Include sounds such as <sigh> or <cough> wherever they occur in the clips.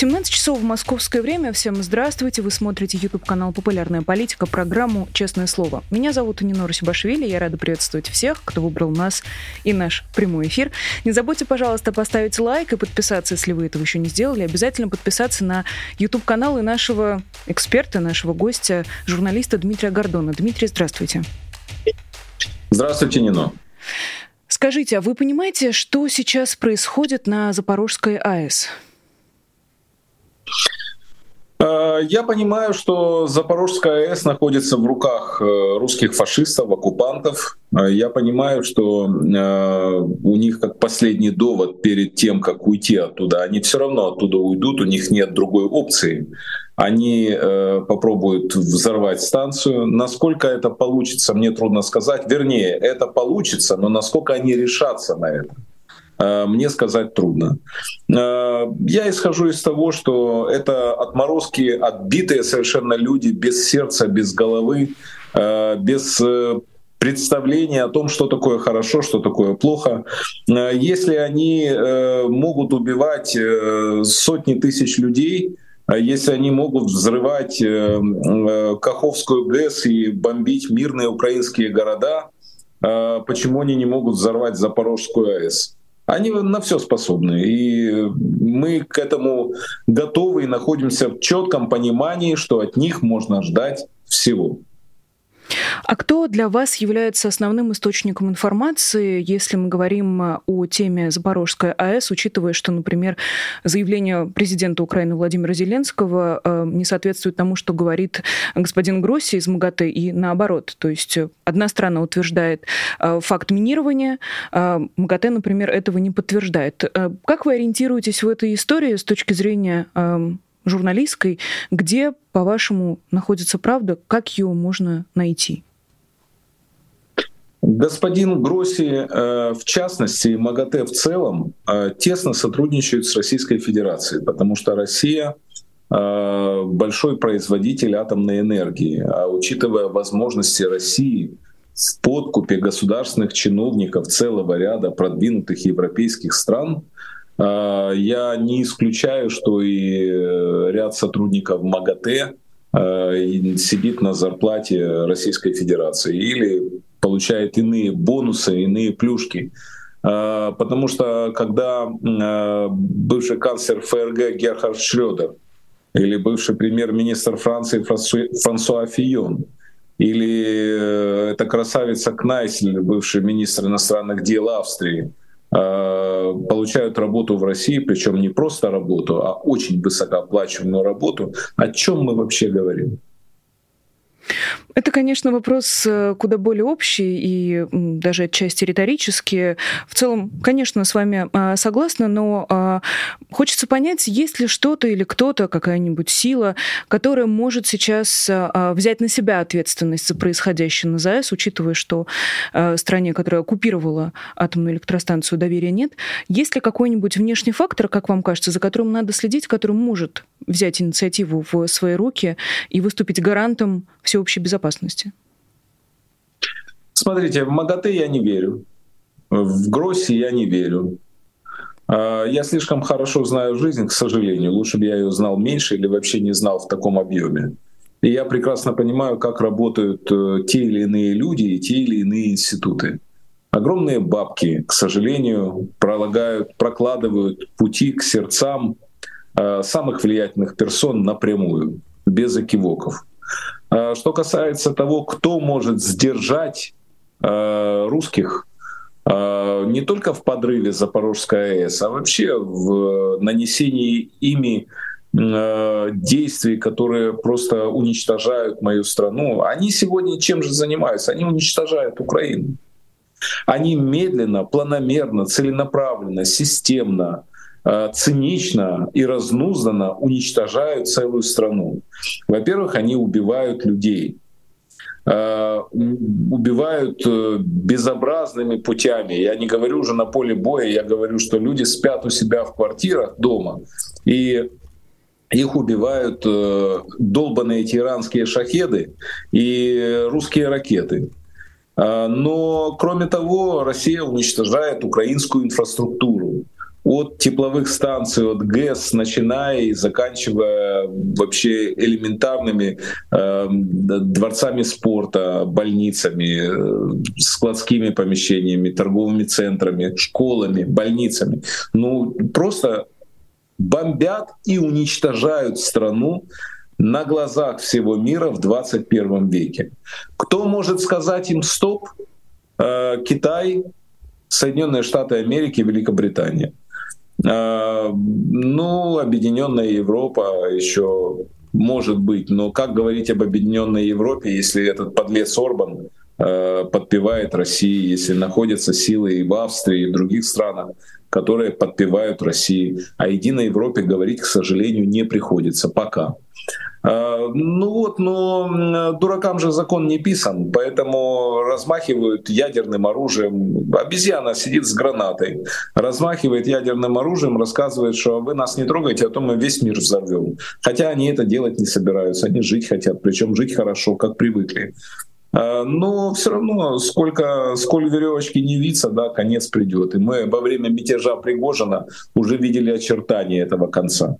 17 часов в московское время. Всем здравствуйте. Вы смотрите YouTube-канал «Популярная политика», программу «Честное слово». Меня зовут Нинора Сибашвили. Я рада приветствовать всех, кто выбрал нас и наш прямой эфир. Не забудьте, пожалуйста, поставить лайк и подписаться, если вы этого еще не сделали. Обязательно подписаться на YouTube-канал и нашего эксперта, нашего гостя, журналиста Дмитрия Гордона. Дмитрий, здравствуйте. Здравствуйте, Нино. Скажите, а вы понимаете, что сейчас происходит на Запорожской АЭС? Э, я понимаю, что Запорожская АЭС находится в руках э, русских фашистов, оккупантов. Э, я понимаю, что у них как последний довод перед тем, как уйти оттуда, они все равно оттуда уйдут, у них нет другой опции. Они попробуют взорвать станцию. Насколько это получится, мне трудно сказать. Вернее, это получится, но насколько они решатся на это. Э, мне сказать трудно. Э, я исхожу из того, что это отморозки, отбитые совершенно люди без сердца, без головы, э, без представление о том, что такое хорошо, что такое плохо. Если они могут убивать сотни тысяч людей, если они могут взрывать Каховскую ГЭС и бомбить мирные украинские города, почему они не могут взорвать Запорожскую АЭС? Они на все способны. И мы к этому готовы и находимся в четком понимании, что от них можно ждать всего. А кто для вас является основным источником информации, если мы говорим э, о теме Запорожской АЭС, учитывая, что, например, заявление президента Украины Владимира Зеленского э, не соответствует тому, что говорит господин Гросси из МАГАТЭ, и наоборот. То есть одна страна утверждает э, факт минирования, МАГАТЭ, например, этого не подтверждает. Как вы ориентируетесь в этой истории с точки зрения журналистской, где, по-вашему, находится правда, как ее можно найти? Господин Гросси, э, в частности, МАГАТЭ в целом, э, тесно сотрудничают с Российской Федерацией, потому что Россия э, большой производитель атомной энергии. А учитывая возможности России в подкупе государственных чиновников целого ряда продвинутых европейских стран, я не исключаю, что и э, ряд сотрудников МАГАТЭ а, сидит на зарплате Российской Федерации или получает иные бонусы, иные плюшки. А, потому что когда бывший канцлер ФРГ Герхард Шрёдер или бывший премьер-министр Франции Франсуа Фион или э, эта красавица Кнайсель, бывший министр иностранных дел Австрии, Э, получают работу в России, причем не просто работу, а очень высокооплачиваемую работу, о чем мы вообще говорим? Это, конечно, вопрос э, куда более общий и даже отчасти риторический. В целом, конечно, с вами а, согласна, но а, хочется понять, есть ли что-то или кто-то, какая-нибудь сила, которая может сейчас а, взять на себя ответственность за происходящее на ЗАЭС, учитывая, что стране, которая оккупировала атомную электростанцию, доверия нет. Есть ли какой-нибудь внешний фактор, как вам кажется, за которым надо следить, который может взять инициативу в свои руки и выступить гарантом всеобщей безопасности? Смотрите, в МАГАТЭ я не верю. В Гроссе я не верю. А, я слишком хорошо знаю жизнь, к сожалению. Лучше бы я ее знал меньше или вообще не знал в таком объеме. И я прекрасно понимаю, как работают э, те или иные люди и те или иные институты. Огромные бабки, к сожалению, пролагают, прокладывают пути к сердцам э, самых влиятельных персон напрямую, без экивоков. А что касается того, кто может сдержать э, русских э, не только в подрыве Запорожской АЭС, а вообще в нанесении ими э, действий, которые просто уничтожают мою страну, они сегодня чем же занимаются? Они уничтожают Украину. Они медленно, планомерно, целенаправленно, системно Э, цинично и разнузданно уничтожают целую страну. Во-первых, они убивают людей, э, убивают э, безобразными путями. Я не говорю уже на поле боя, я говорю, что люди спят у себя в квартирах дома и их убивают э, долбанные эти иранские шахеды и русские ракеты. Но, кроме того, Россия уничтожает украинскую инфраструктуру от тепловых станций, от ГЭС, начиная и заканчивая вообще элементарными э, дворцами спорта, больницами, э, складскими помещениями, торговыми центрами, школами, больницами. Ну, просто бомбят и уничтожают страну на глазах всего мира в 21 веке. Кто может сказать им стоп? Э, Китай, Соединенные Штаты Америки, Великобритания. Э, ну, Объединенная Европа еще может быть, но как говорить об Объединенной Европе, если этот подлец Орбан э, подпевает России, если находятся силы и в Австрии, и в других странах, которые подпевают России. О единой Европе говорить, к сожалению, не приходится пока. А, ну вот, но дуракам же закон не писан, поэтому размахивают ядерным оружием. Обезьяна сидит с гранатой, размахивает ядерным оружием, рассказывает, что вы нас не трогаете, а то мы весь мир взорвем. Хотя они это делать не собираются, они жить хотят, причем жить хорошо, как привыкли. А, но все равно, сколько, сколь веревочки не виться, да, конец придет. И мы во время мятежа Пригожина уже видели очертания этого конца.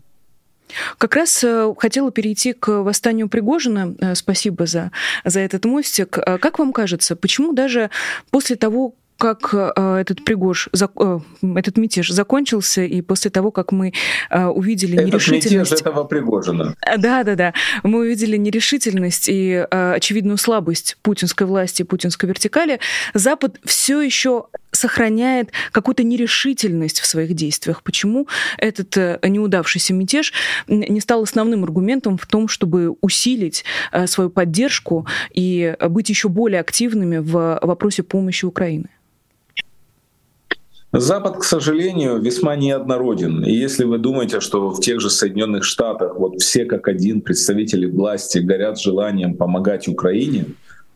Как раз э, хотела перейти к восстанию Пригожина. Э, спасибо за, за этот мостик. Э, как вам кажется, почему даже после того, как э, этот Пригож, э, этот мятеж закончился, и после того, как мы э, увидели этот нерешительность... мятеж этого Пригожина. Да, да, да. Мы увидели нерешительность и очевидную слабость путинской власти, путинской вертикали, Запад все еще сохраняет какую-то нерешительность в своих действиях. Почему этот неудавшийся мятеж не стал основным аргументом в том, чтобы усилить свою поддержку и быть еще более активными в вопросе помощи Украины? Запад, к сожалению, весьма неоднороден. И если вы думаете, что в тех же Соединенных Штатах вот все как один представители власти горят желанием помогать Украине,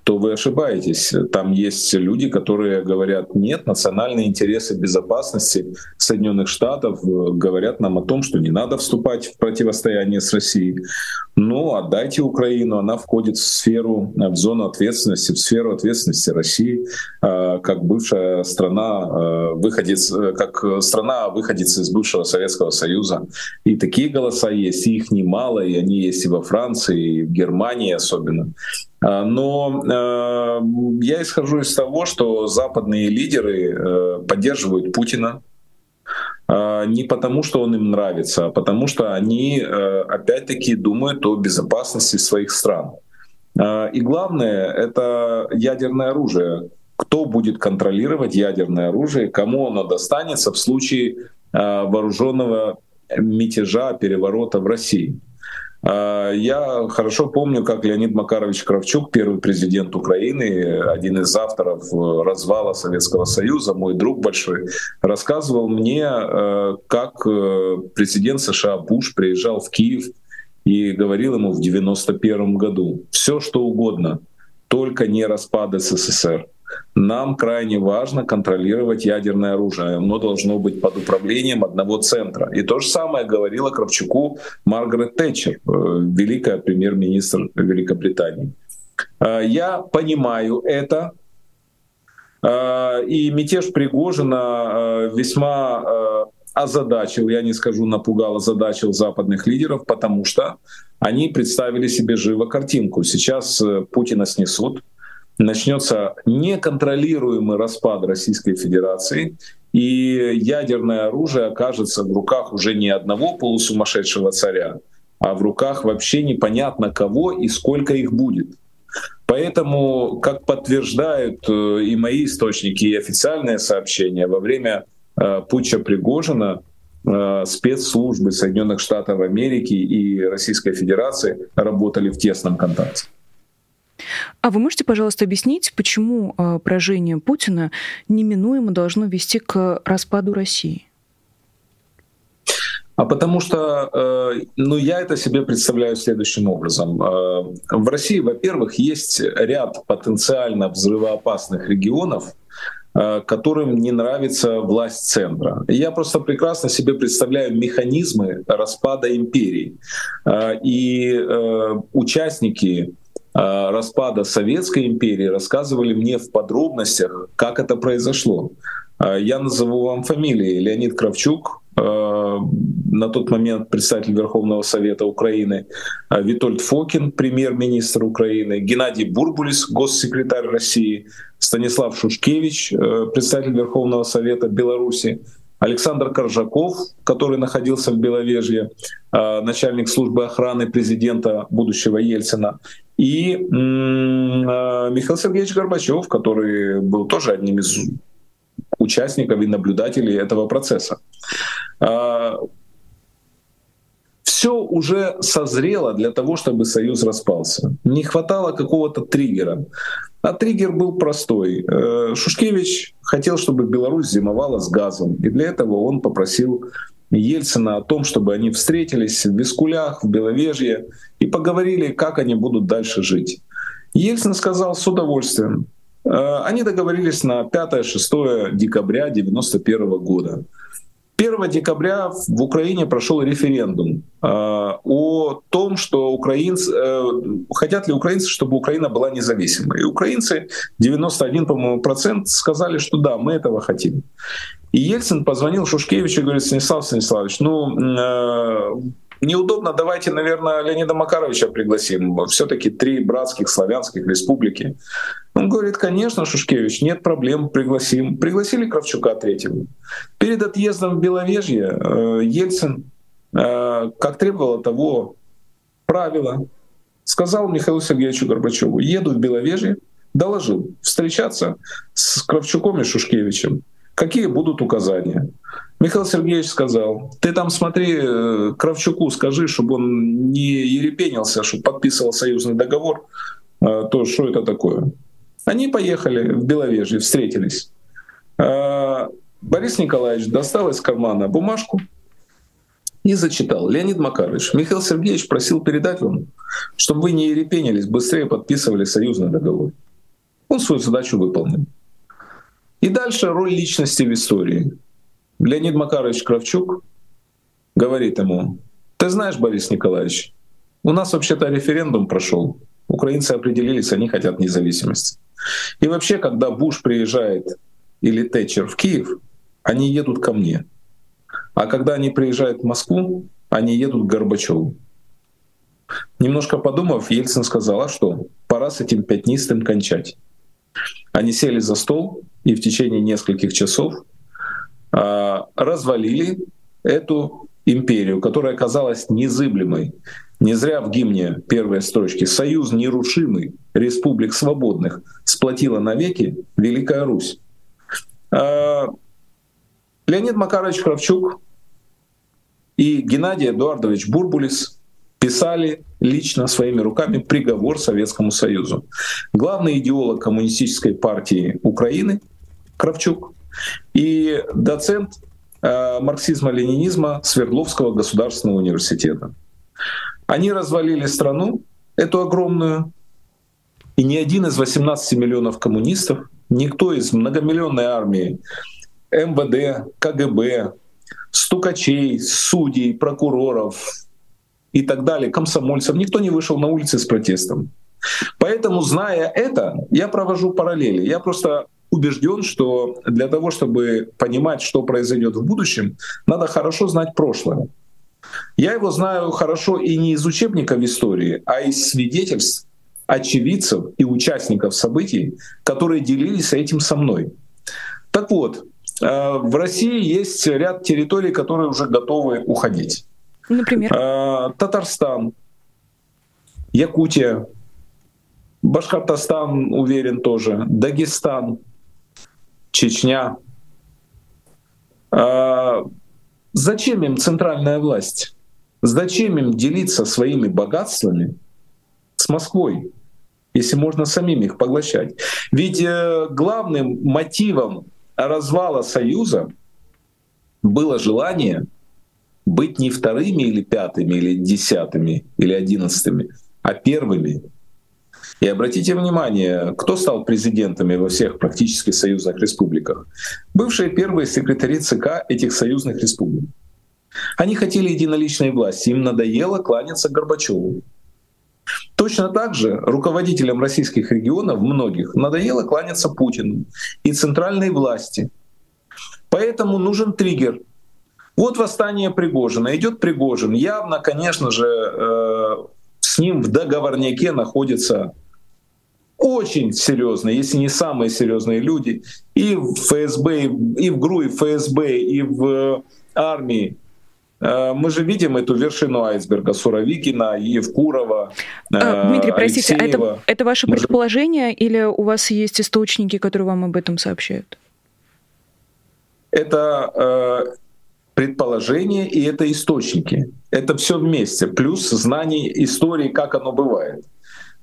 то вы ошибаетесь. Там есть люди, которые говорят, нет, национальные интересы безопасности Соединенных Штатов э, говорят нам о том, что не надо вступать в противостояние с Россией. Ну, отдайте Украину, она входит в сферу, э, в зону ответственности, в сферу ответственности России, э, как бывшая страна, выходец, как страна выходец из бывшего Советского Союза. И такие голоса есть, и их немало, и они есть и во Франции, и в Германии особенно. А, но э, я исхожу из того, что западные лидеры э, поддерживают Путина а, не потому, что он им нравится, а потому что они э, опять-таки думают о безопасности своих стран. А, и главное — это ядерное оружие. Кто будет контролировать ядерное оружие, кому оно достанется в случае вооруженного мятежа, переворота в России. А, я хорошо помню, как Леонид Макарович Кравчук, первый президент Украины, один из авторов э, развала Советского Союза, мой друг большой, рассказывал мне, э, как э, президент США Буш приезжал в Киев и говорил ему в 91 году, все что угодно, только не распад СССР. Нам крайне важно контролировать ядерное оружие. Оно должно быть под управлением одного центра. И то же самое говорила Кравчуку Маргарет Тэтчер, э, великая премьер-министр Великобритании. Э, я понимаю это, э, и мятеж Пригожина весьма озадачил, я не скажу напугал, озадачил западных лидеров, потому что они представили себе живо картинку. Сейчас Путина снесут, начнется неконтролируемый распад Российской Федерации, и ядерное оружие окажется в руках уже не одного полусумасшедшего царя, а в руках вообще непонятно кого и сколько их будет. Поэтому, как подтверждают э, и мои источники, и официальные сообщения, во время э, путча Пригожина э, спецслужбы Соединенных Штатов Америки и Российской Федерации работали в тесном контакте. А вы можете, пожалуйста, объяснить, почему э, поражение Путина неминуемо должно вести к распаду России? А потому что, э, ну, я это себе представляю следующим образом. Э, в России, во-первых, есть ряд потенциально взрывоопасных регионов, э, которым не нравится власть центра. Я просто прекрасно себе представляю механизмы распада империи. И участники распада Советской империи рассказывали мне в подробностях, как это произошло. Я назову вам фамилии. Леонид Кравчук, Э, на тот момент председатель Верховного Совета Украины, э, Витольд Фокин, премьер-министр Украины, Геннадий Бурбулис, госсекретарь России, Станислав Шушкевич, э, председатель Верховного Совета Беларуси, Александр Коржаков, который находился в Беловежье, начальник службы охраны президента будущего Ельцина, и Михаил Сергеевич Горбачев, который был тоже одним из участников и наблюдателей этого процесса. А, Все уже созрело для того, чтобы Союз распался. Не хватало какого-то триггера. А триггер был простой. Э, Шушкевич хотел, чтобы Беларусь зимовала с газом. И для этого он попросил Ельцина о том, чтобы они встретились в Бескулях, в Беловежье и поговорили, как они будут дальше жить. Ельцин сказал с удовольствием. Э, они договорились на 5-6 декабря 1991 года. 1 декабря в Украине прошел референдум э, о том, что украинцы, э, хотят ли украинцы, чтобы Украина была независимой. И украинцы, 91, по-моему, процент сказали, что да, мы этого хотим. И Ельцин позвонил Шушкевичу и говорит, Станислав Станиславович, ну, э, неудобно, давайте, наверное, Леонида Макаровича пригласим. Все-таки три братских славянских республики. Он говорит, конечно, Шушкевич, нет проблем, пригласим. Пригласили Кравчука третьего. Перед отъездом в Беловежье э, Ельцин, э, как требовало того правила, сказал Михаилу Сергеевичу Горбачеву, еду в Беловежье, доложил встречаться с Кравчуком и Шушкевичем. Какие будут указания? Михаил Сергеевич сказал, ты там смотри, э, Кравчуку скажи, чтобы он не ерепенился, чтобы подписывал союзный договор, то что это такое? Они поехали в Беловежье, встретились. А, Борис Николаевич достал из кармана бумажку и зачитал. Леонид Макарович, Михаил Сергеевич просил передать вам, чтобы вы не ерепенились, быстрее подписывали союзный договор. Он свою задачу выполнил. И дальше роль личности в истории. Леонид Макарович Кравчук говорит ему, ты знаешь, Борис Николаевич, у нас вообще-то референдум прошел. Украинцы определились, они хотят независимости. И вообще, когда Буш приезжает или Тэтчер в Киев, они едут ко мне. А когда они приезжают в Москву, они едут к Горбачеву. Немножко подумав, Ельцин сказал, а что, пора с этим пятнистым кончать. Они сели за стол и в течение нескольких часов а, развалили эту империю, которая оказалась незыблемой. Не зря в гимне первой строчки «Союз нерушимый республик свободных сплотила навеки Великая Русь». А, Леонид Макарович Кравчук и Геннадий Эдуардович Бурбулис писали лично своими руками приговор Советскому Союзу. Главный идеолог коммунистической партии Украины Кравчук и доцент э, марксизма-ленинизма Свердловского государственного университета. Они развалили страну, эту огромную, и ни один из 18 миллионов коммунистов, никто из многомиллионной армии, МВД, КГБ, стукачей, судей, прокуроров и так далее, комсомольцев, никто не вышел на улицы с протестом. Поэтому, зная это, я провожу параллели. Я просто убежден, что для того, чтобы понимать, что произойдет в будущем, надо хорошо знать прошлое. Я его знаю хорошо и не из учебников истории, а из свидетельств очевидцев и участников событий, которые делились этим со мной. Так вот, э, в России есть ряд территорий, которые уже готовы уходить. Например? Э, Татарстан, Якутия, Башкортостан, уверен, тоже, Дагестан, Чечня. Э, Зачем им центральная власть? Зачем им делиться своими богатствами с Москвой, если можно самим их поглощать? Ведь э, главным мотивом развала Союза было желание быть не вторыми или пятыми, или десятыми, или одиннадцатыми, а первыми. И обратите внимание, кто стал президентами во всех практически союзных республиках? Бывшие первые секретари ЦК этих союзных республик. Они хотели единоличной власти, им надоело кланяться Горбачеву. Точно так же руководителям российских регионов, многих, надоело кланяться Путину и центральной власти. Поэтому нужен триггер. Вот восстание Пригожина. Идет Пригожин. Явно, конечно же, э, с ним в договорняке находятся очень серьезные, если не самые серьезные люди и в ФСБ, и в ГРУ, и в ФСБ, и в армии. Э, мы же видим эту вершину айсберга Суровикина, Евкурова, а, Дмитрий, простите, а это, это ваше предположение или у вас есть источники, которые вам об этом сообщают? Это э, предположение и это источники. Это все вместе, плюс знание истории, как оно бывает.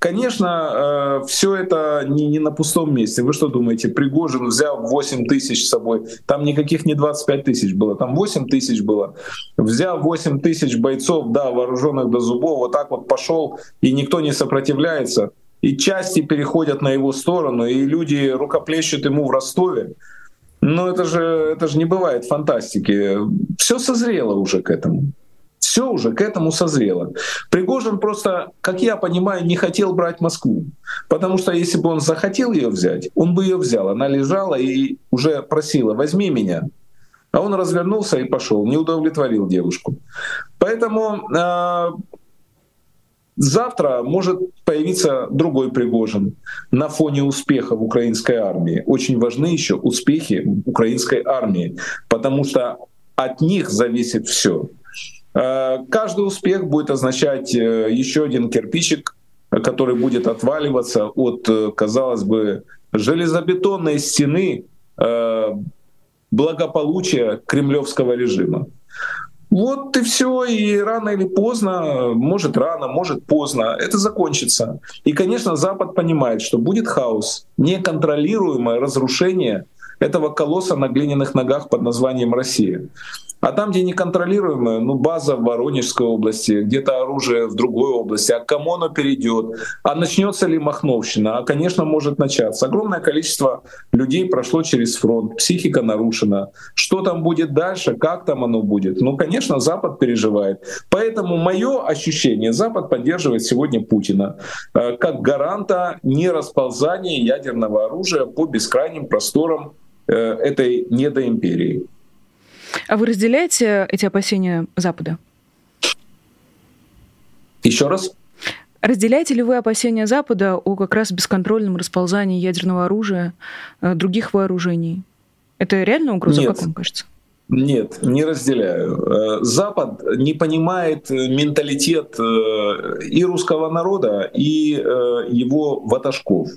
Конечно, э, все это не, не на пустом месте. Вы что думаете, Пригожин взял 8 тысяч с собой, там никаких не 25 тысяч было, там 8 тысяч было. Взял 8 тысяч бойцов, да, вооруженных до зубов, вот так вот пошел, и никто не сопротивляется. И части переходят на его сторону, и люди рукоплещут ему в Ростове. Но это же, это же не бывает фантастики. Все созрело уже к этому все уже к этому созрело. Пригожин просто, как я понимаю, не хотел брать Москву. Потому что если бы он захотел ее взять, он бы ее взял. Она лежала и уже просила, возьми меня. А он развернулся и пошел, не удовлетворил девушку. Поэтому э, завтра может появиться другой Пригожин на фоне успехов украинской армии. Очень важны еще успехи украинской армии, потому что от них зависит все. Э, каждый успех будет означать э, еще один кирпичик, который будет отваливаться от, э, казалось бы, железобетонной стены благополучия кремлевского режима. Вот и все, и рано или поздно, может рано, может поздно, это закончится. И, конечно, Запад понимает, что будет хаос, неконтролируемое разрушение этого колосса на глиняных ногах под названием Россия. А там, где неконтролируемая, ну, база в Воронежской области, где-то оружие в другой области, а к кому оно перейдет, а начнется ли Махновщина, а, конечно, может начаться. Огромное количество людей прошло через фронт, психика нарушена. Что там будет дальше, как там оно будет? Ну, конечно, Запад переживает. Поэтому мое ощущение, Запад поддерживает сегодня Путина э, как гаранта нерасползания ядерного оружия по бескрайним просторам э, этой недоимперии. А вы разделяете эти опасения Запада? Еще раз? Разделяете ли вы опасения Запада о как раз бесконтрольном расползании ядерного оружия, э, других вооружений? Это реальная угроза, Нет. как вам кажется? Нет, не разделяю. Э, Запад не понимает э, менталитет и русского народа, и его ватажков.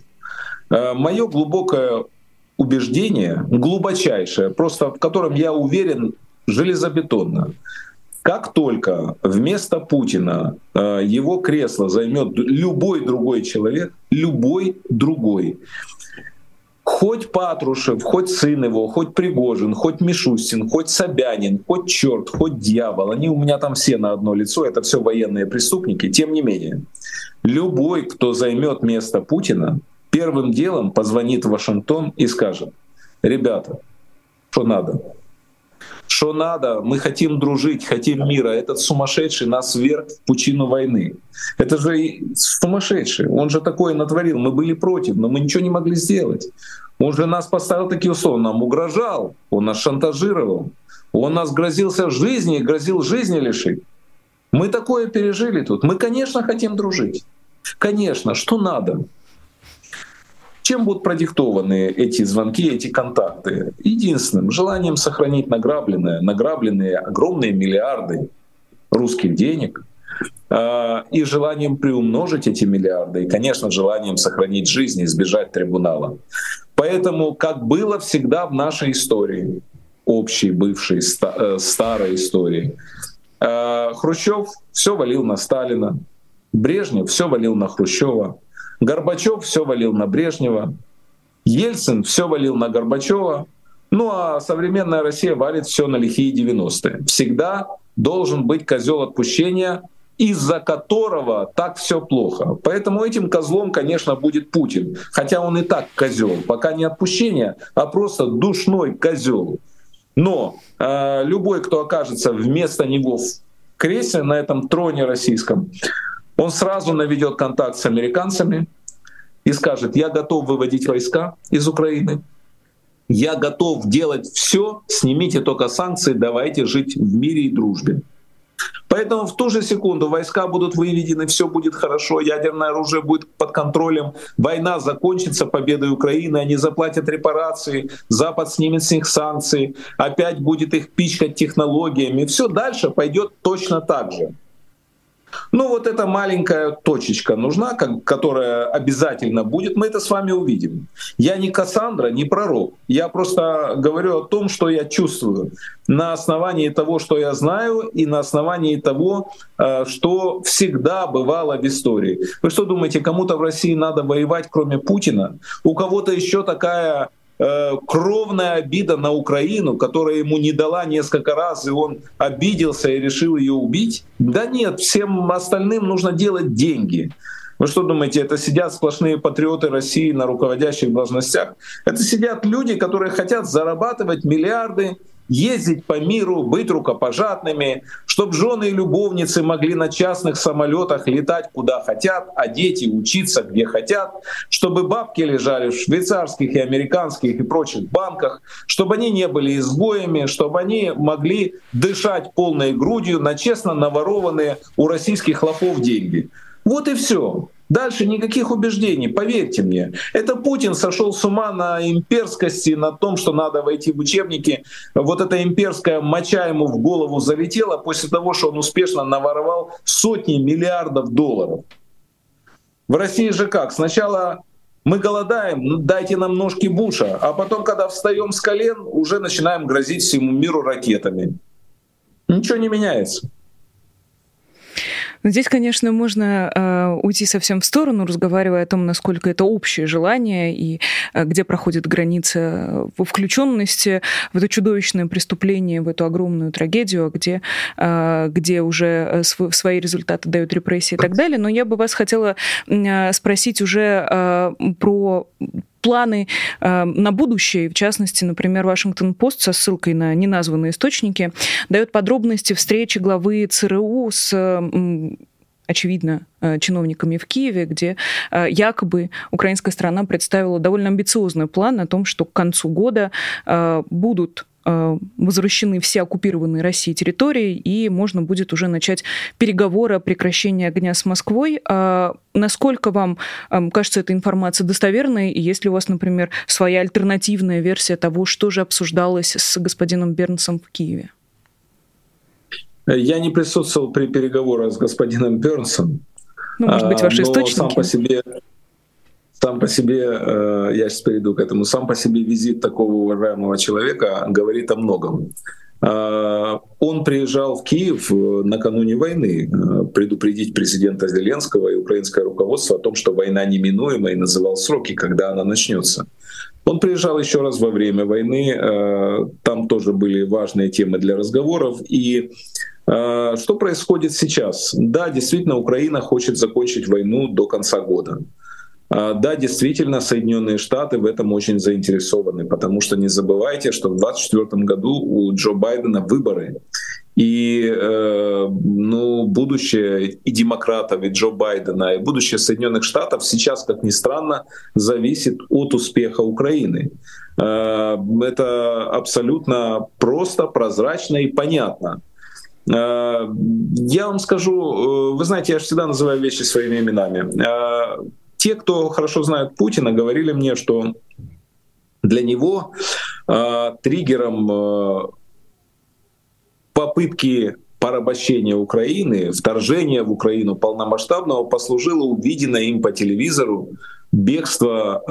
Мое глубокое убеждение, глубочайшее, просто в котором я уверен железобетонно. Как только вместо Путина э, его кресло займет любой другой человек, любой другой, хоть Патрушев, хоть сын его, хоть Пригожин, хоть Мишустин, хоть Собянин, хоть черт, хоть дьявол, они у меня там все на одно лицо, это все военные преступники, тем не менее, любой, кто займет место Путина, первым делом позвонит Вашингтон и скажет, ребята, что надо? Что надо? Мы хотим дружить, хотим мира. Этот сумасшедший нас вверх в пучину войны. Это же сумасшедший. Он же такое натворил. Мы были против, но мы ничего не могли сделать. Он же нас поставил такие условия, нам угрожал, он нас шантажировал, он нас грозился жизни, грозил жизни лишить. Мы такое пережили тут. Мы, конечно, хотим дружить. Конечно, что надо? Чем будут продиктованы эти звонки, эти контакты? Единственным желанием сохранить награбленное, награбленные огромные миллиарды русских денег, а, и желанием приумножить эти миллиарды, и, конечно, желанием сохранить жизнь и избежать трибунала. Поэтому, как было всегда в нашей истории, общей, бывшей, э, старой истории, а, Хрущев все валил на Сталина, Брежнев все валил на Хрущева, Горбачев все валил на Брежнева, Ельцин все валил на Горбачева, ну а современная Россия валит все на лихие 90-е. Всегда должен быть козел отпущения из-за которого так все плохо. Поэтому этим козлом, конечно, будет Путин. Хотя он и так козел. Пока не отпущение, а просто душной козел. Но э, любой, кто окажется вместо него в кресле на этом троне российском, он сразу наведет контакт с американцами и скажет, я готов выводить войска из Украины, я готов делать все, снимите только санкции, давайте жить в мире и дружбе. Поэтому в ту же секунду войска будут выведены, все будет хорошо, ядерное оружие будет под контролем, война закончится победой Украины, они заплатят репарации, Запад снимет с них санкции, опять будет их пичкать технологиями. Все дальше пойдет точно так же. Ну вот эта маленькая точечка нужна, которая обязательно будет, мы это с вами увидим. Я не Кассандра, не пророк. Я просто говорю о том, что я чувствую на основании того, что я знаю, и на основании того, э, что всегда бывало в истории. Вы что думаете, кому-то в России надо воевать, кроме Путина? У кого-то еще такая кровная обида на Украину, которая ему не дала несколько раз, и он обиделся и решил ее убить? Да нет, всем остальным нужно делать деньги. Вы что думаете, это сидят сплошные патриоты России на руководящих должностях? Это сидят люди, которые хотят зарабатывать миллиарды, ездить по миру, быть рукопожатными, чтобы жены и любовницы могли на частных самолетах летать куда хотят, а дети учиться где хотят, чтобы бабки лежали в швейцарских и американских и прочих банках, чтобы они не были изгоями, чтобы они могли дышать полной грудью на честно наворованные у российских лохов деньги. Вот и все. Дальше никаких убеждений, поверьте мне. Это Путин сошел с ума на имперскости, на том, что надо войти в учебники. Вот эта имперская моча ему в голову залетела после того, что он успешно наворовал сотни миллиардов долларов. В России же как? Сначала мы голодаем, ну, дайте нам ножки Буша, а потом, когда встаем с колен, уже начинаем грозить всему миру ракетами. Ничего не меняется. Но здесь, конечно, можно э, уйти совсем в сторону, разговаривая о том, насколько это общее желание и э, где проходит граница во включенности в это чудовищное преступление, в эту огромную трагедию, где, э, где уже св- свои результаты дают репрессии и так далее. Но я бы вас хотела э, спросить уже э, про планы э, на будущее. В частности, например, Вашингтон-Пост со ссылкой на неназванные источники дает подробности встречи главы ЦРУ с очевидно, э, чиновниками в Киеве, где э, якобы украинская страна представила довольно амбициозный план о том, что к концу года э, будут Э, возвращены все оккупированные Россией территории, и можно будет уже начать переговоры о прекращении огня с Москвой. А насколько вам эм, кажется эта информация достоверной, и есть ли у вас, например, своя альтернативная версия того, что же обсуждалось с господином Бернсом в Киеве? Я не присутствовал при переговорах с господином Бернсом. Ну, может быть, ваши источники. Сам по себе сам по себе, э, я сейчас перейду к этому, сам по себе визит такого уважаемого человека говорит о многом. Э, он приезжал в Киев э, накануне войны предупредить президента Зеленского и украинское руководство о том, что война неминуема, и называл сроки, когда она начнется. Он приезжал еще раз во время войны, там тоже были важные темы для разговоров. И что происходит сейчас? Да, действительно, Украина хочет закончить войну до конца года. А, да, действительно, Соединенные Штаты в этом очень заинтересованы, потому что не забывайте, что в 2024 году у Джо Байдена выборы. И э, ну, будущее и демократов, и Джо Байдена, и будущее Соединенных Штатов сейчас, как ни странно, зависит от успеха Украины. Э, это абсолютно просто, прозрачно и понятно. Э, я вам скажу, э, вы знаете, я же всегда называю вещи своими именами э, те, кто хорошо знает Путина, говорили мне, что для него э, триггером э, попытки порабощения Украины, вторжения в Украину полномасштабного послужило увиденное им по телевизору бегство.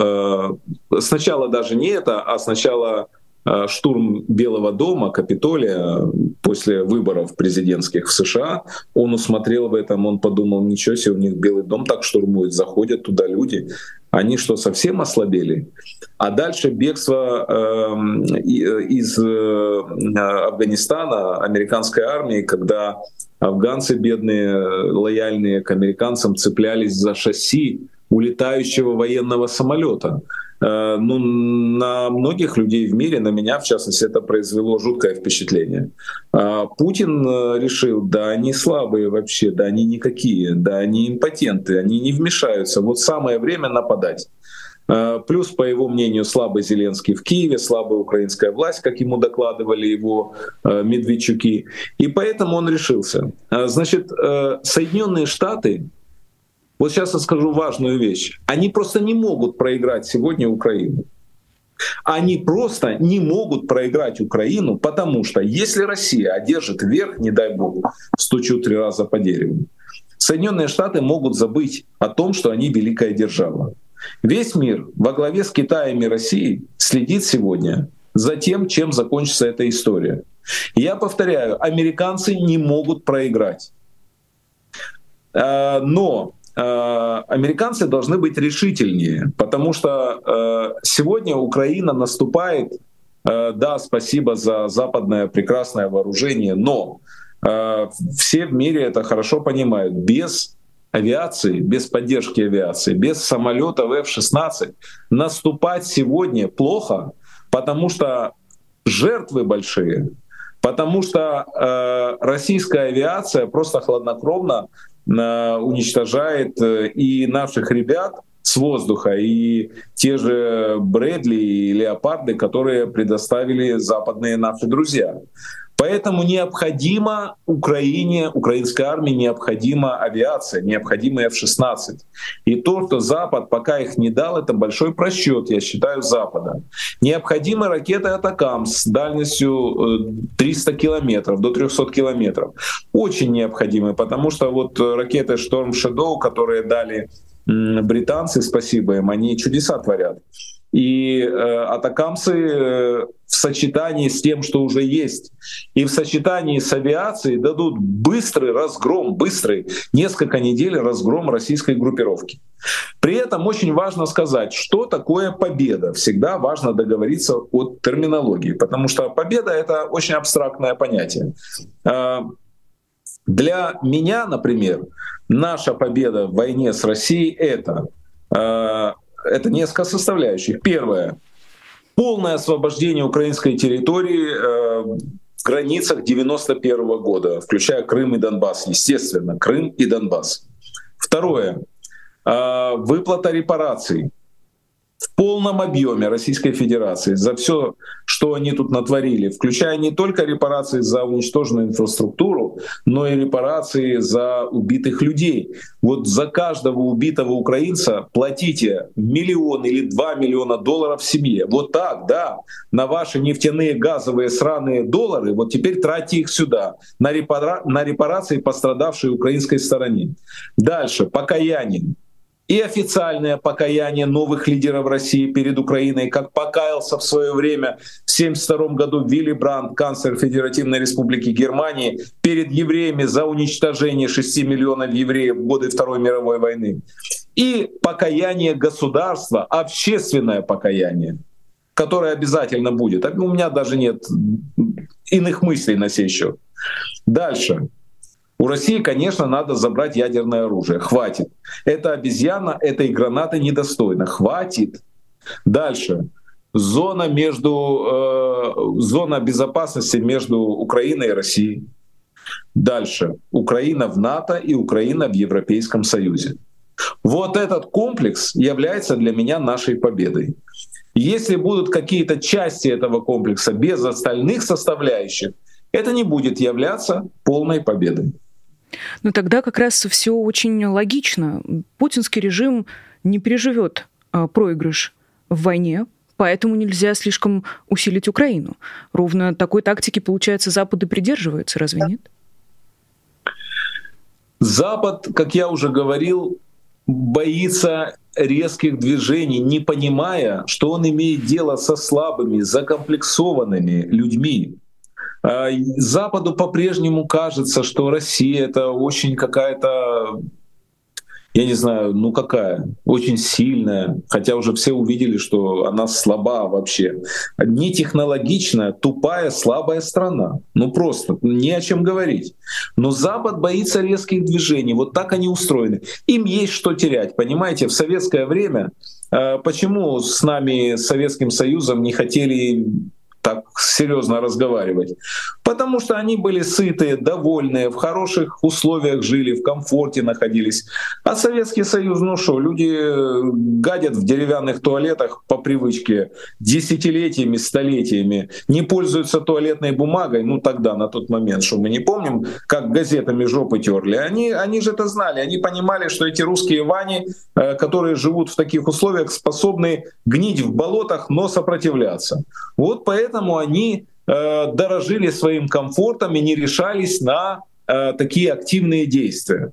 Э, сначала даже не это, а сначала штурм Белого дома, Капитолия после выборов президентских в США, он усмотрел в этом, он подумал, ничего себе, у них Белый дом так штурмует, заходят туда люди. Они что, совсем ослабели? А дальше бегство эм, э, из э, Афганистана американской армии, когда афганцы бедные, лояльные к американцам, цеплялись за шасси улетающего военного самолета. Э, ну, на многих людей в мире, на меня в частности, это произвело жуткое впечатление. А Путин э, решил, да, они слабые вообще, да, они никакие, да, они импотенты, они не вмешаются. Вот самое время нападать. Э, плюс, по его мнению, слабый Зеленский в Киеве, слабая украинская власть, как ему докладывали его Медведчуки. И поэтому он решился. Значит, Соединенные Штаты вот сейчас я скажу важную вещь. Они просто не могут проиграть сегодня Украину. Они просто не могут проиграть Украину, потому что если Россия одержит верх, не дай бог, стучу три раза по дереву, Соединенные Штаты могут забыть о том, что они великая держава. Весь мир во главе с Китаем и Россией следит сегодня за тем, чем закончится эта история. я повторяю, американцы не могут проиграть. Э, но американцы должны быть решительнее, потому что э, сегодня Украина наступает, э, да, спасибо за западное прекрасное вооружение, но все в мире это хорошо понимают, без авиации, без поддержки авиации, без самолетов F-16 наступать сегодня плохо, потому что жертвы большие, потому что э, российская авиация просто хладнокровно уничтожает э, и наших ребят с воздуха, и те же Брэдли и Леопарды, которые предоставили западные наши друзья. Поэтому необходимо Украине, украинской армии необходима авиация, необходима F-16. И то, что Запад пока их не дал, это большой просчет, я считаю, Запада. Необходимы ракеты «Атакам» с дальностью 300 э, километров, до 300 километров. Очень необходимы, потому что вот ракеты «Шторм Shadow», которые дали британцы, спасибо им, они чудеса творят. И э, атакамсы э, сочетании с тем, что уже есть, и в сочетании с авиацией дадут быстрый разгром, быстрый, несколько недель разгром российской группировки. При этом очень важно сказать, что такое победа. Всегда важно договориться о терминологии, потому что победа — это очень абстрактное понятие. Э, для меня, например, наша победа в войне с Россией — это э, это несколько составляющих. Первое. Полное освобождение украинской территории э, в границах 91 года, включая Крым и Донбасс. Естественно, Крым и Донбасс. Второе. Э, выплата репараций в полном объеме Российской Федерации за все, что они тут натворили, включая не только репарации за уничтоженную инфраструктуру, но и репарации за убитых людей. Вот за каждого убитого украинца платите миллион или два миллиона долларов семье. Вот так, да, на ваши нефтяные, газовые, сраные доллары, вот теперь тратьте их сюда, на, репара... на репарации пострадавшей украинской стороне. Дальше, покаяние и официальное покаяние новых лидеров России перед Украиной, как покаялся в свое время в 1972 году Вилли Брандт, канцлер Федеративной Республики Германии, перед евреями за уничтожение 6 миллионов евреев в годы Второй мировой войны. И покаяние государства, общественное покаяние, которое обязательно будет. У меня даже нет иных мыслей на сей счет. Дальше. У России, конечно, надо забрать ядерное оружие. Хватит. Это обезьяна, этой гранаты недостойно. Хватит. Дальше. Зона, между, э, зона безопасности между Украиной и Россией. Дальше. Украина в НАТО и Украина в Европейском Союзе. Вот этот комплекс является для меня нашей победой. Если будут какие-то части этого комплекса без остальных составляющих, это не будет являться полной победой. Но тогда как раз все очень логично. Путинский режим не переживет а, проигрыш в войне, поэтому нельзя слишком усилить Украину. Ровно такой тактики, получается, Запад и придерживается, разве нет? Запад, как я уже говорил, боится резких движений, не понимая, что он имеет дело со слабыми, закомплексованными людьми. А, Западу по-прежнему кажется, что Россия это очень какая-то я не знаю, ну какая, очень сильная, хотя уже все увидели, что она слаба вообще. Не технологичная, тупая, слабая страна. Ну просто, не о чем говорить. Но Запад боится резких движений, вот так они устроены. Им есть что терять, понимаете, в советское время э, Почему с нами, с Советским Союзом, не хотели так серьезно разговаривать. Потому что они были сытые, довольные, в хороших условиях жили, в комфорте находились. А Советский Союз, ну что, люди гадят в деревянных туалетах по привычке десятилетиями, столетиями, не пользуются туалетной бумагой, ну тогда, на тот момент, что мы не помним, как газетами жопы терли. Они, они же это знали, они понимали, что эти русские вани, э, которые живут в таких условиях, способны гнить в болотах, но сопротивляться. Вот поэтому поэтому они э, дорожили своим комфортом и не решались на э, такие активные действия.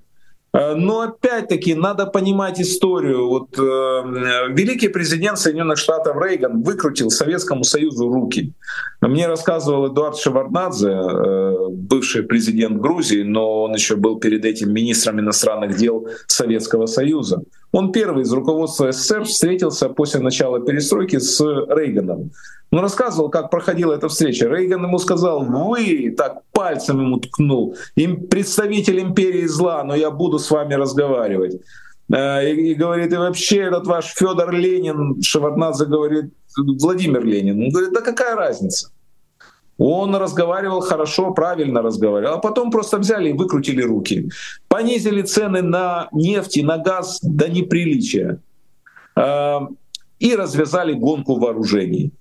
Э, но опять-таки надо понимать историю. Вот э, великий президент Соединенных Штатов Рейган выкрутил Советскому Союзу руки. Мне рассказывал Эдуард Шеварднадзе, э, бывший президент Грузии, но он еще был перед этим министром иностранных дел Советского Союза. Он первый из руководства СССР встретился после начала перестройки с Рейганом. Он рассказывал, как проходила эта встреча. Рейган ему сказал, вы, так пальцем ему ткнул, им представитель империи зла, но я буду с вами разговаривать. Э, и, и говорит, и вообще этот ваш Федор Ленин, Шеварднадзе говорит, Владимир Ленин. Он говорит, да какая разница? Он разговаривал хорошо, правильно разговаривал, а потом просто взяли и выкрутили руки. Понизили цены на нефть и на газ до неприличия. Э, и развязали гонку вооружений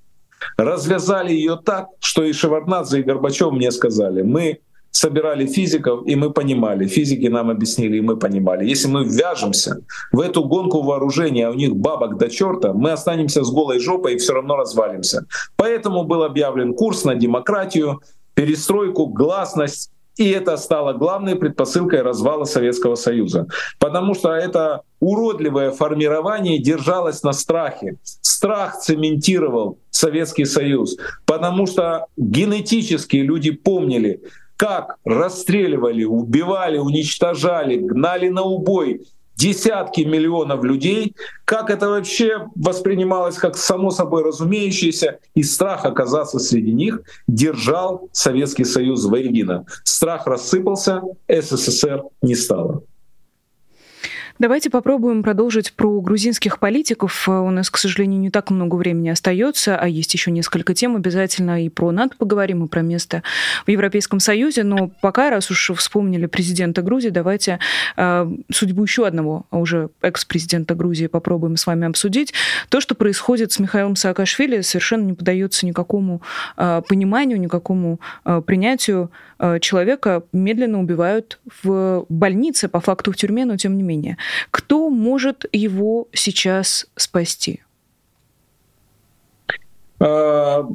развязали ее так, что и Шеварднадзе, и Горбачев мне сказали, мы собирали физиков, и мы понимали, физики нам объяснили, и мы понимали, если мы ввяжемся в эту гонку вооружения, а у них бабок до черта, мы останемся с голой жопой и все равно развалимся. Поэтому был объявлен курс на демократию, перестройку, гласность, и это стало главной предпосылкой развала Советского Союза. Потому что это уродливое формирование держалось на страхе. Страх цементировал Советский Союз. Потому что генетически люди помнили, как расстреливали, убивали, уничтожали, гнали на убой десятки миллионов людей, как это вообще воспринималось как само собой разумеющееся, и страх оказаться среди них держал Советский Союз воедино. Страх рассыпался, СССР не стало. Давайте попробуем продолжить про грузинских политиков. У нас, к сожалению, не так много времени остается, а есть еще несколько тем обязательно и про НАТО поговорим, и про место в Европейском Союзе. Но пока, раз уж вспомнили президента Грузии, давайте э, судьбу еще одного, уже экс-президента Грузии попробуем с вами обсудить. То, что происходит с Михаилом Саакашвили, совершенно не поддается никакому э, пониманию, никакому э, принятию. Э, человека медленно убивают в больнице, по факту в тюрьме, но тем не менее. Кто может его сейчас спасти? А,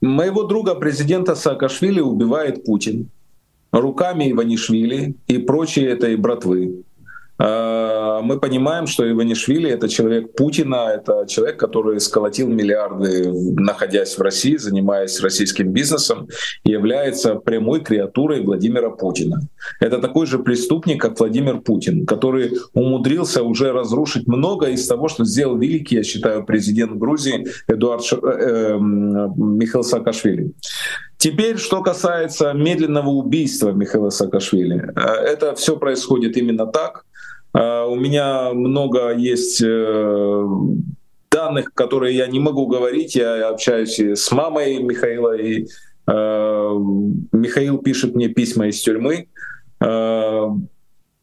моего друга президента Саакашвили убивает Путин руками Иванишвили и прочие этой братвы. А, мы понимаем, что Иванишвили — это человек Путина, это человек, который сколотил миллиарды, находясь в России, занимаясь российским бизнесом, является прямой креатурой Владимира Путина. Это такой же преступник, как Владимир Путин, который умудрился уже разрушить много из того, что сделал великий, я считаю, президент Грузии Эдуард Ш... э, э, Михаил Саакашвили. Теперь, что касается медленного убийства Михаила Саакашвили, э, это все происходит именно так. Э, у меня много есть э, данных, которые я не могу говорить. Я общаюсь с мамой Михаила, и Михаил пишет мне письма из тюрьмы. Это,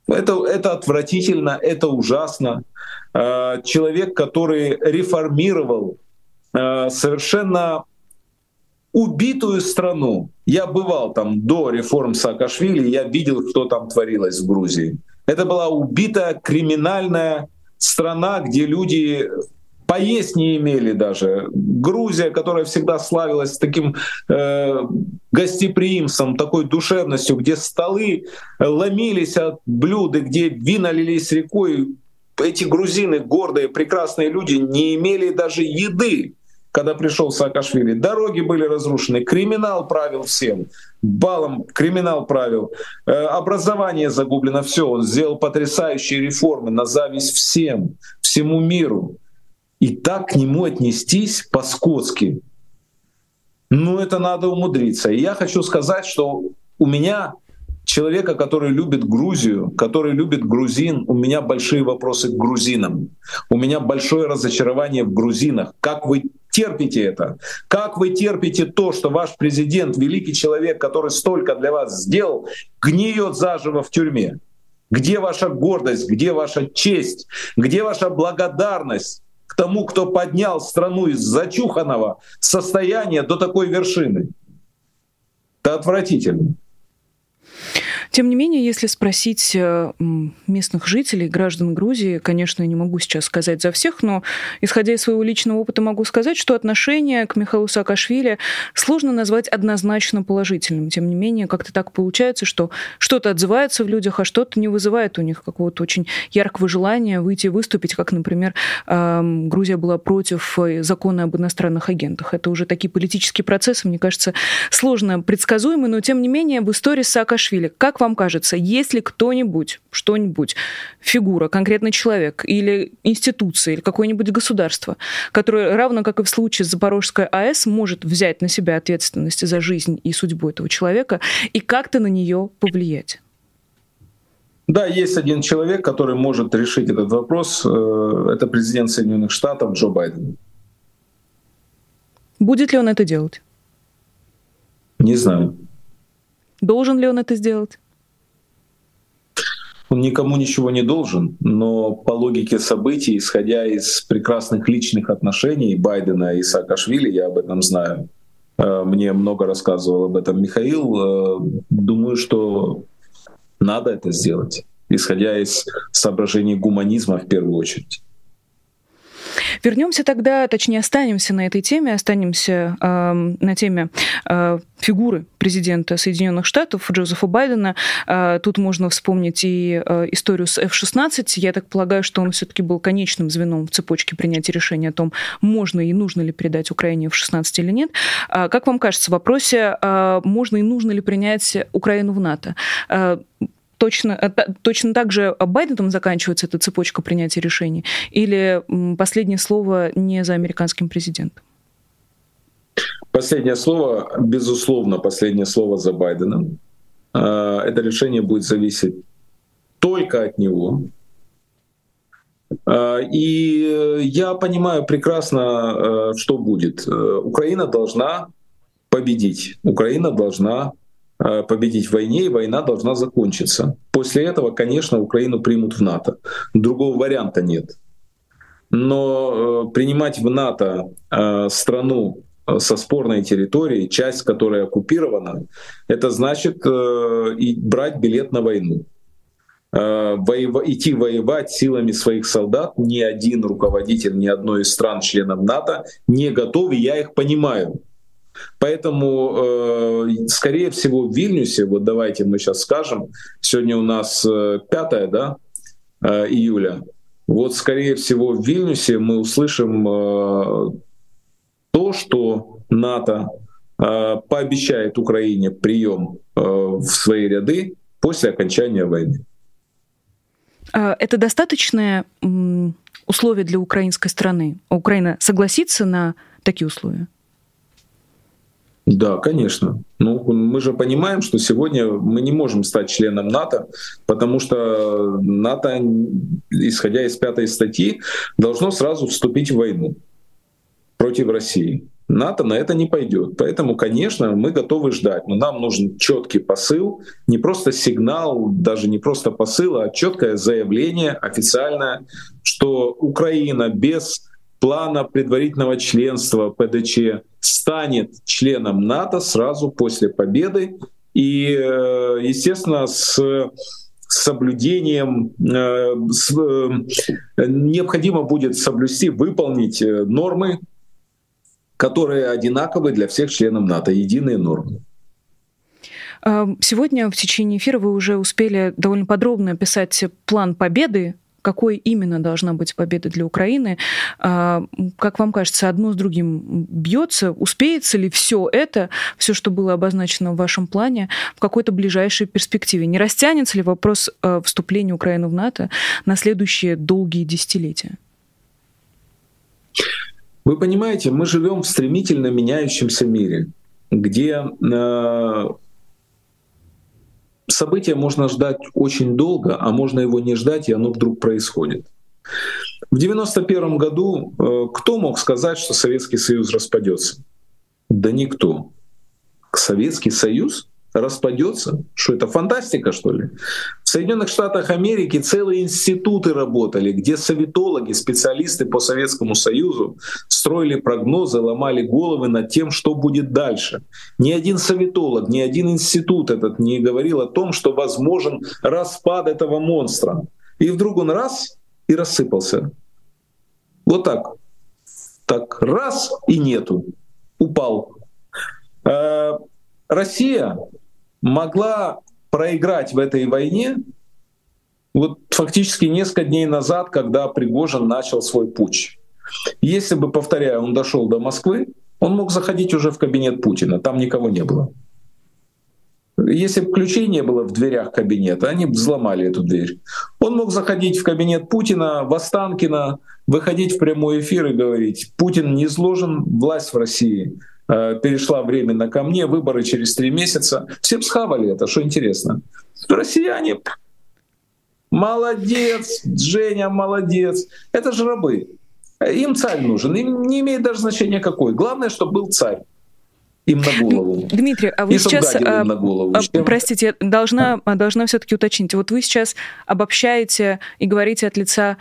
это отвратительно, это ужасно. Человек, который реформировал совершенно убитую страну. Я бывал там до реформ Саакашвили, я видел, что там творилось в Грузии. Это была убитая криминальная страна, где люди поесть не имели даже. Грузия, которая всегда славилась таким э, гостеприимством, такой душевностью, где столы ломились от блюд, где вина лились рекой. Эти грузины, гордые, прекрасные люди, не имели даже еды когда пришел Саакашвили. Дороги были разрушены, криминал правил всем, балом криминал правил, э, образование загублено, все. Он сделал потрясающие реформы на зависть всем, всему миру. И так к нему отнестись по-скотски, ну это надо умудриться. И я хочу сказать, что у меня человека, который любит Грузию, который любит грузин, у меня большие вопросы к грузинам. У меня большое разочарование в грузинах. Как вы терпите это? Как вы терпите то, что ваш президент, великий человек, который столько для вас сделал, гниет заживо в тюрьме? Где ваша гордость? Где ваша честь? Где ваша благодарность к тому, кто поднял страну из зачуханного состояния до такой вершины? Это отвратительно. Тем не менее, если спросить э, местных жителей, граждан Грузии, конечно, я не могу сейчас сказать за всех, но исходя из своего личного опыта могу сказать, что отношение к Михаилу Саакашвили сложно назвать однозначно положительным. Тем не менее, как-то так получается, что что-то отзывается в людях, а что-то не вызывает у них какого-то очень яркого желания выйти и выступить, как, например, Грузия была против э, закона об иностранных агентах. Это уже такие политические процессы, мне кажется, сложно предсказуемы, но тем не менее в истории Саакашвили, как вам кажется, есть ли кто-нибудь, что-нибудь, фигура, конкретный человек или институция, или какое-нибудь государство, которое, равно как и в случае с Запорожской АЭС, может взять на себя ответственность за жизнь и судьбу этого человека и как-то на нее повлиять? Да, есть один человек, который может решить этот вопрос. Э, это президент Соединенных Штатов Джо Байден. Будет ли он это делать? Не знаю. Должен ли он это сделать? Он никому ничего не должен, но по логике событий, исходя из прекрасных личных отношений Байдена и Саакашвили, я об этом знаю, э, мне много рассказывал об этом Михаил, э, думаю, что надо это сделать, исходя из соображений гуманизма в первую очередь. Вернемся тогда, точнее, останемся на этой теме, останемся э, на теме э, фигуры президента Соединенных Штатов Джозефа Байдена. Э, тут можно вспомнить и э, историю с F-16. Я так полагаю, что он все-таки был конечным звеном в цепочке принятия решения о том, можно и нужно ли передать Украине F-16 или нет. Э, как вам кажется, в вопросе, э, можно и нужно ли принять Украину в НАТО? Э, точно, э, точно так же Байденом заканчивается эта цепочка принятия решений? Или последнее слово не за американским президентом? Последнее слово, безусловно, последнее слово за Байденом. А, это решение будет зависеть только от него. И я понимаю прекрасно, э, что будет. Э, Украина должна победить. Украина должна Э, победить в войне, и война должна закончиться. После этого, конечно, Украину примут в НАТО. Другого варианта нет. Но э, принимать в НАТО э, страну со спорной территорией, часть которой оккупирована, это значит и брать билет на войну. Воево, идти воевать силами своих солдат ни один руководитель ни одной из стран членов НАТО не готов, и я их понимаю. Поэтому, э, скорее всего, в Вильнюсе, вот давайте мы сейчас скажем, сегодня у нас 5 э, да, э, июля, вот, скорее всего, в Вильнюсе мы услышим то, что НАТО пообещает Украине прием в свои ряды после окончания войны. А, это достаточное условие для украинской страны? Украина согласится на такие условия? Да, конечно. Ну, мы же понимаем, что сегодня мы не можем стать членом НАТО, потому что НАТО, исходя из пятой статьи, должно сразу вступить в войну против России. НАТО на это не пойдет. Поэтому, конечно, мы готовы ждать. Но нам нужен четкий посыл, не просто сигнал, даже не просто посыл, а четкое заявление официальное, что Украина без плана предварительного членства ПДЧ станет членом НАТО сразу после победы. И, э, естественно, с соблюдением э, с, э, необходимо будет соблюсти, выполнить нормы, которые одинаковы для всех членов НАТО, единые нормы. Сегодня в течение эфира вы уже успели довольно подробно описать план победы какой именно должна быть победа для Украины? А, как вам кажется, одно с другим бьется? Успеется ли все это, все, что было обозначено в вашем плане, в какой-то ближайшей перспективе? Не растянется ли вопрос э, вступления Украины в НАТО на следующие долгие десятилетия? Вы понимаете, мы живем в стремительно меняющемся мире, где э, события можно ждать очень долго, а можно его не ждать, и оно вдруг происходит. В 1991 году э, кто мог сказать, что Советский Союз распадется? Да никто. Советский Союз распадется? Что это фантастика, что ли? В Соединенных Штатах Америки целые институты работали, где советологи, специалисты по Советскому Союзу строили прогнозы, ломали головы над тем, что будет дальше. Ни один советолог, ни один институт этот не говорил о том, что возможен распад этого монстра. И вдруг он раз и рассыпался. Вот так. Так раз и нету. Упал. Россия могла проиграть в этой войне вот фактически несколько дней назад, когда Пригожин начал свой путь. Если бы, повторяю, он дошел до Москвы, он мог заходить уже в кабинет Путина, там никого не было. Если бы ключей не было в дверях кабинета, они бы взломали эту дверь. Он мог заходить в кабинет Путина, в Останкино, выходить в прямой эфир и говорить, Путин не изложен, власть в России перешла временно ко мне, выборы через три месяца. Все бы схавали это, что интересно. Россияне молодец, Женя молодец. Это же рабы. Им царь нужен, им не имеет даже значения какой. Главное, чтобы был царь им на голову. Дмитрий, а вы и сейчас, а, на голову. А, простите, должна, а. должна все-таки уточнить. Вот вы сейчас обобщаете и говорите от лица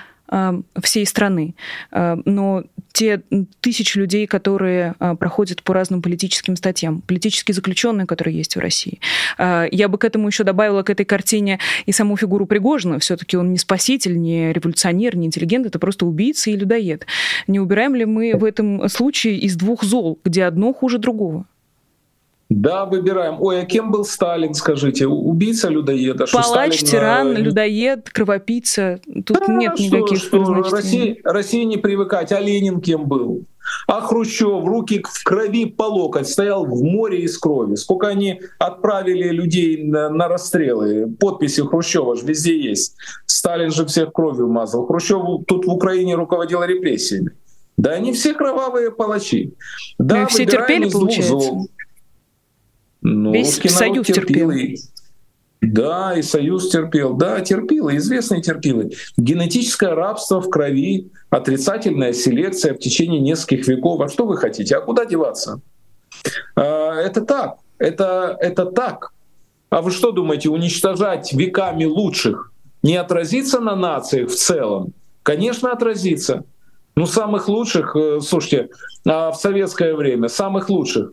всей страны. Но те тысячи людей, которые проходят по разным политическим статьям, политические заключенные, которые есть в России. Я бы к этому еще добавила, к этой картине и саму фигуру Пригожина. Все-таки он не спаситель, не революционер, не интеллигент, это просто убийца и людоед. Не убираем ли мы в этом случае из двух зол, где одно хуже другого? Да, выбираем. Ой, а кем был Сталин, скажите? Убийца, людоеда? Палач, Сталин, тиран, э... людоед, кровопийца. Тут да, нет что, никаких что, России, России не привыкать. А Ленин кем был? А Хрущев руки в крови по локоть стоял в море из крови. Сколько они отправили людей на, на расстрелы. Подписи Хрущева же везде есть. Сталин же всех кровью мазал. Хрущев тут в Украине руководил репрессиями. Да они все кровавые палачи. Да, ну, все терпели, получается. Зол. Ну, Весь Союз терпел. терпел. Да, и Союз терпел. Да, терпилы, известные терпилы. Генетическое рабство в крови, отрицательная селекция в течение нескольких веков. А что вы хотите? А куда деваться? А, это так. Это, это так. А вы что думаете, уничтожать веками лучших не отразится на нациях в целом? Конечно, отразится. Ну, самых лучших, э, слушайте, а в советское время, самых лучших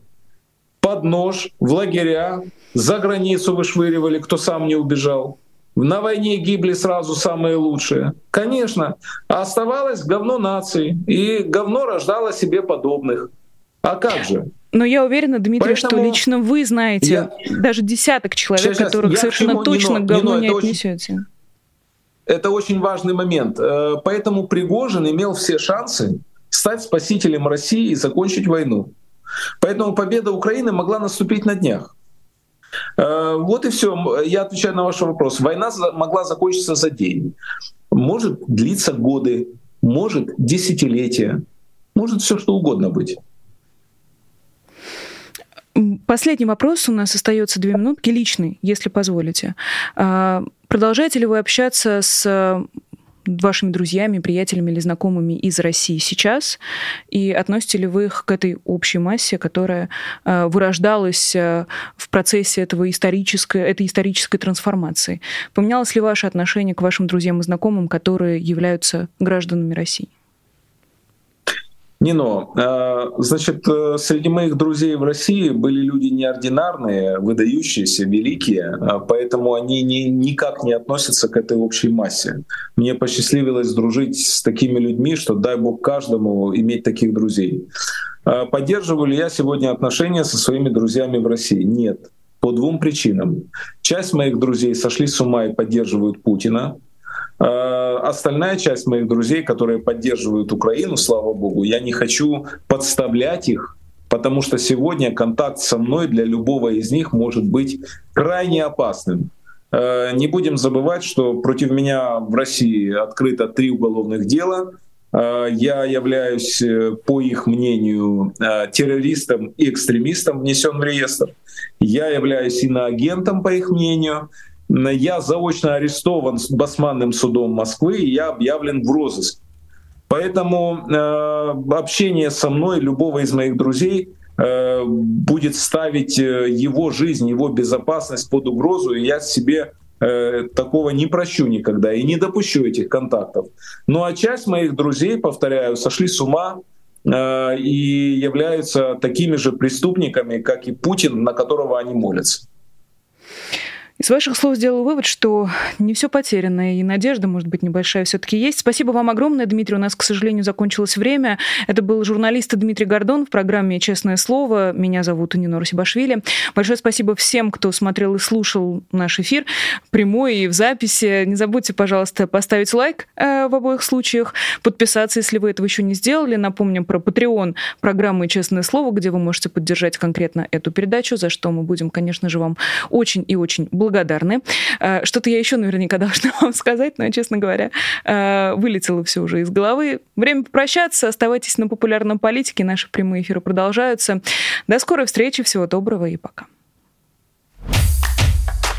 под нож, в лагеря, за границу вышвыривали, кто сам не убежал. На войне гибли сразу самые лучшие. Конечно. Оставалось говно нации. И говно рождало себе подобных. А как же? Но я уверена, Дмитрий, Поэтому что лично вы знаете я... даже десяток человек, сейчас, которых я совершенно чему, точно не, говно не, не отнесете. Очень, это очень важный момент. Э, поэтому Пригожин имел все шансы стать спасителем России и закончить войну. Поэтому победа Украины могла наступить на днях. Э, вот и все. Я отвечаю на ваш вопрос. Война могла закончиться за день. Может длиться годы, может десятилетия, может все что угодно быть. Последний вопрос, у нас остается две минутки, личный, если позволите. А, продолжаете ли вы общаться с вашими друзьями, приятелями или знакомыми из России сейчас? И относите ли вы их к этой общей массе, которая э, вырождалась э, в процессе этого исторической, этой исторической трансформации? Поменялось ли ваше отношение к вашим друзьям и знакомым, которые являются гражданами России? Нино, а, значит, э, среди моих друзей в России были люди неординарные, выдающиеся, великие, а, поэтому они не, никак не относятся к этой общей массе. Мне посчастливилось дружить с такими людьми, что дай бог каждому иметь таких друзей. А, поддерживаю ли я сегодня отношения со своими друзьями в России? Нет. По двум причинам. Часть моих друзей сошли с ума и поддерживают Путина, Остальная часть моих друзей, которые поддерживают Украину, слава богу, я не хочу подставлять их, потому что сегодня контакт со мной для любого из них может быть крайне опасным. Не будем забывать, что против меня в России открыто три уголовных дела — Э, я являюсь, э, по их мнению, э, террористом и экстремистом, внесен в реестр. Я являюсь иноагентом, по их мнению. Я заочно арестован Басманным судом Москвы, и я объявлен в розыск. Поэтому э, общение со мной любого из моих друзей э, будет ставить его жизнь, его безопасность под угрозу, и я себе Э, такого не прощу никогда и не допущу этих контактов. Ну а часть моих друзей, повторяю, сошли с ума э, и являются такими же преступниками, как и Путин, на которого они молятся. Из ваших слов сделал вывод, что не все потеряно, и надежда, может быть, небольшая все-таки есть. Спасибо вам огромное, Дмитрий. У нас, к сожалению, закончилось время. Это был журналист Дмитрий Гордон в программе «Честное слово». Меня зовут Нина Русибашвили. Большое спасибо всем, кто смотрел и слушал наш эфир прямой и в записи. Не забудьте, пожалуйста, поставить лайк э, в обоих случаях, подписаться, если вы этого еще не сделали. Напомним про Patreon программы «Честное слово», где вы можете поддержать конкретно эту передачу, за что мы будем, конечно же, вам очень и очень благодарны благодарны. Э, что-то я еще наверняка <laughs> должна вам сказать, но, честно говоря, э, вылетело все уже из головы. Время попрощаться. Оставайтесь на популярном политике. Наши прямые эфиры продолжаются. До скорой встречи. Всего доброго и пока.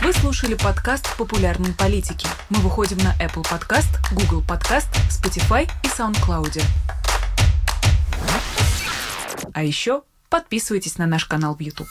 Вы слушали подкаст «Популярные политики». Мы выходим на Apple Podcast, Google Podcast, Spotify и SoundCloud. А еще подписывайтесь на наш канал в YouTube.